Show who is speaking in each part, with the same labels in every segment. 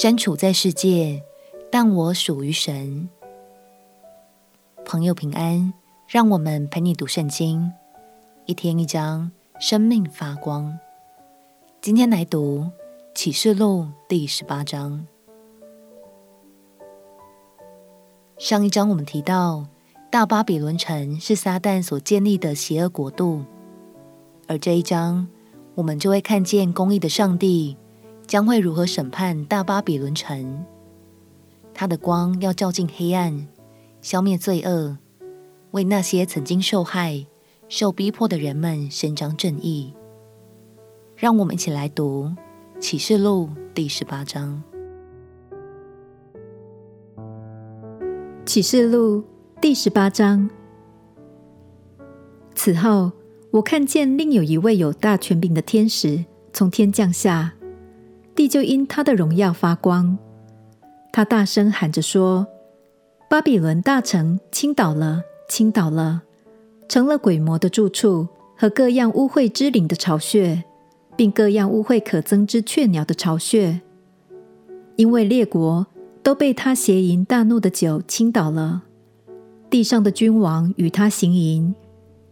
Speaker 1: 身处在世界，但我属于神。朋友平安，让我们陪你读圣经，一天一章，生命发光。今天来读启示录第十八章。上一章我们提到，大巴比伦城是撒旦所建立的邪恶国度，而这一章我们就会看见公义的上帝将会如何审判大巴比伦城。他的光要照进黑暗，消灭罪恶，为那些曾经受害、受逼迫的人们伸张正义。让我们一起来读启示录第十八章。
Speaker 2: 启示录第十八章。此后，我看见另有一位有大权柄的天使从天降下，地就因他的荣耀发光。他大声喊着说：“巴比伦大城倾倒了，倾倒了，成了鬼魔的住处和各样污秽之灵的巢穴，并各样污秽可憎之雀鸟的巢穴，因为列国。”都被他邪淫大怒的酒倾倒了，地上的君王与他行淫，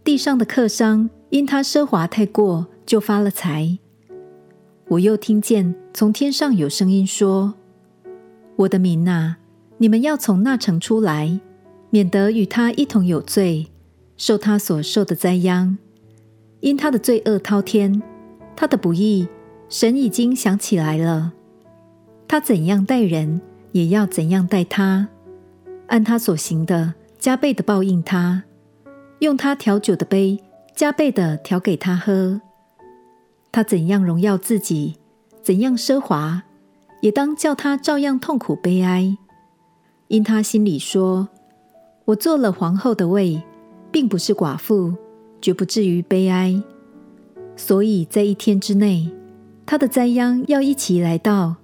Speaker 2: 地上的客商因他奢华太过就发了财。我又听见从天上有声音说：“我的民哪，你们要从那城出来，免得与他一同有罪，受他所受的灾殃，因他的罪恶滔天，他的不义，神已经想起来了，他怎样待人。”也要怎样待他，按他所行的加倍的报应他，用他调酒的杯加倍的调给他喝。他怎样荣耀自己，怎样奢华，也当叫他照样痛苦悲哀。因他心里说：“我做了皇后的位，并不是寡妇，绝不至于悲哀。”所以在一天之内，他的灾殃要一起来到，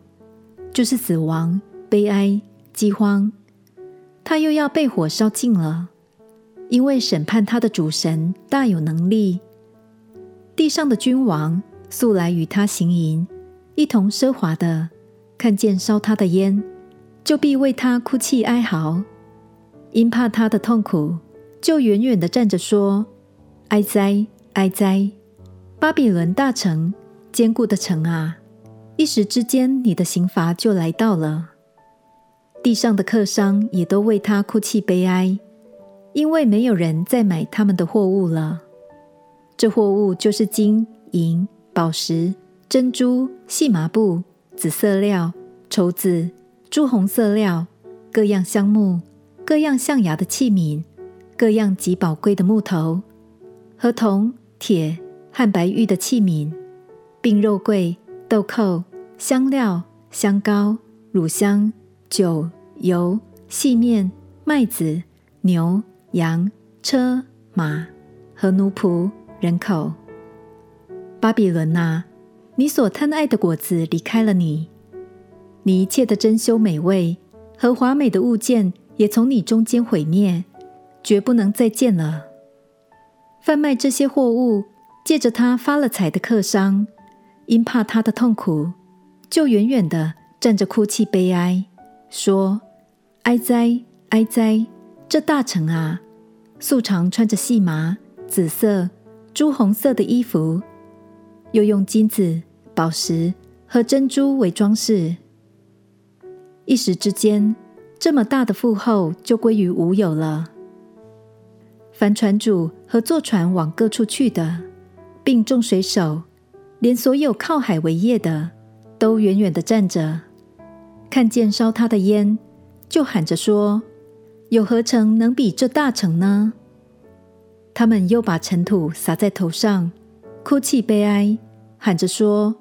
Speaker 2: 就是死亡。悲哀、饥荒，他又要被火烧尽了，因为审判他的主神大有能力。地上的君王素来与他行淫，一同奢华的，看见烧他的烟，就必为他哭泣哀嚎，因怕他的痛苦，就远远的站着说：“哀哉，哀哉！巴比伦大城，坚固的城啊！一时之间，你的刑罚就来到了。”地上的客商也都为他哭泣悲哀，因为没有人再买他们的货物了。这货物就是金银、宝石、珍珠、细麻布、紫色料、绸子、朱红色料、各样香木、各样象牙的器皿、各样极宝贵的木头和铜、铁和白玉的器皿，并肉桂、豆蔻、香料、香膏、乳香。酒、油、细面、麦子、牛、羊、车、马和奴仆、人口。巴比伦哪，你所贪爱的果子离开了你，你一切的珍馐美味和华美的物件也从你中间毁灭，绝不能再见了。贩卖这些货物，借着他发了财的客商，因怕他的痛苦，就远远的站着哭泣悲哀。说：“哀哉，哀哉！这大城啊，素常穿着细麻、紫色、朱红色的衣服，又用金子、宝石和珍珠为装饰。一时之间，这么大的富厚就归于无有了。凡船主和坐船往各处去的，并众水手，连所有靠海为业的，都远远地站着。”看见烧他的烟，就喊着说：“有何城能比这大城呢？”他们又把尘土撒在头上，哭泣悲哀，喊着说：“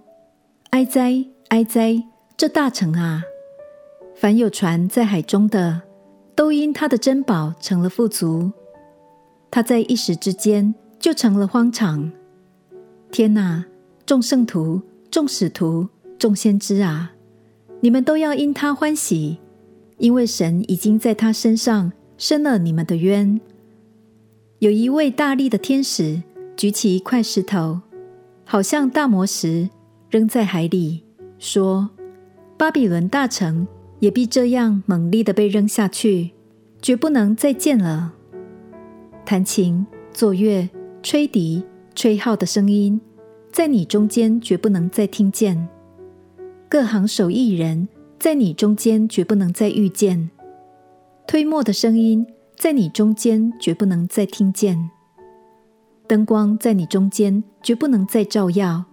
Speaker 2: 哀哉，哀哉！这大城啊！凡有船在海中的，都因他的珍宝成了富足。他在一时之间就成了荒场。天哪！众圣徒、众使徒、众先知啊！”你们都要因他欢喜，因为神已经在他身上伸了你们的冤。有一位大力的天使举起一块石头，好像大磨石，扔在海里，说：“巴比伦大城也必这样猛力地被扔下去，绝不能再见了。弹琴、作乐、吹笛、吹号的声音，在你中间绝不能再听见；各行手艺人，在你中间绝不能再遇见；推磨的声音，在你中间绝不能再听见；灯光在你中间绝不能再照耀；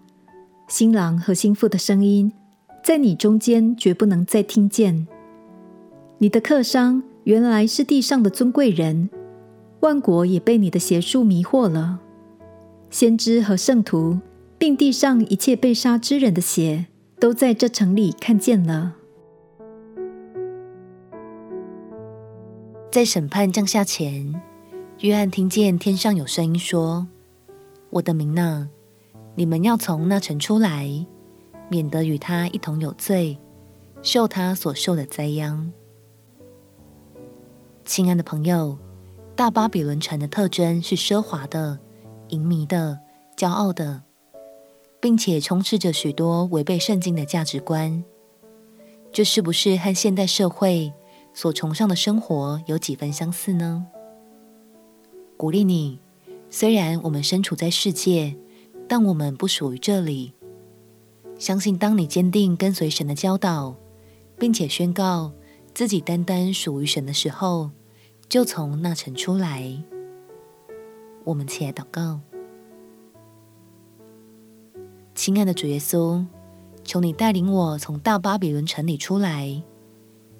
Speaker 2: 新郎和新妇的声音，在你中间绝不能再听见。你的客商原来是地上的尊贵人，万国也被你的邪术迷惑了。先知和圣徒，并地上一切被杀之人的血，都在这城里看见了。
Speaker 1: 在审判降下前，约翰听见天上有声音说：“我的民哪，你们要从那城出来，免得与他一同有罪，受他所受的灾殃。”亲爱的朋友，大巴比伦城的特征是奢华的、淫靡的、骄傲的，并且充斥着许多违背圣经的价值观。这是不是和现代社会所崇尚的生活有几分相似呢？鼓励你，虽然我们身处在世界，但我们不属于这里。相信当你坚定跟随神的教导，并且宣告自己单单属于神的时候，就从那城出来。我们起来祷告，亲爱的主耶稣，求你带领我从大巴比伦城里出来，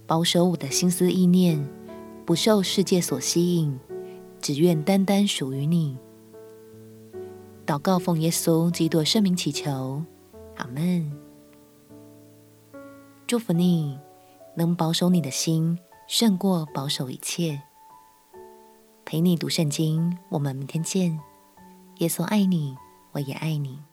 Speaker 1: 保守我的心思意念，不受世界所吸引，只愿单单属于你。祷告奉耶稣基督圣名祈求，阿门。祝福你，能保守你的心，胜过保守一切。陪你读圣经，我们明天见。耶稣爱你，我也爱你。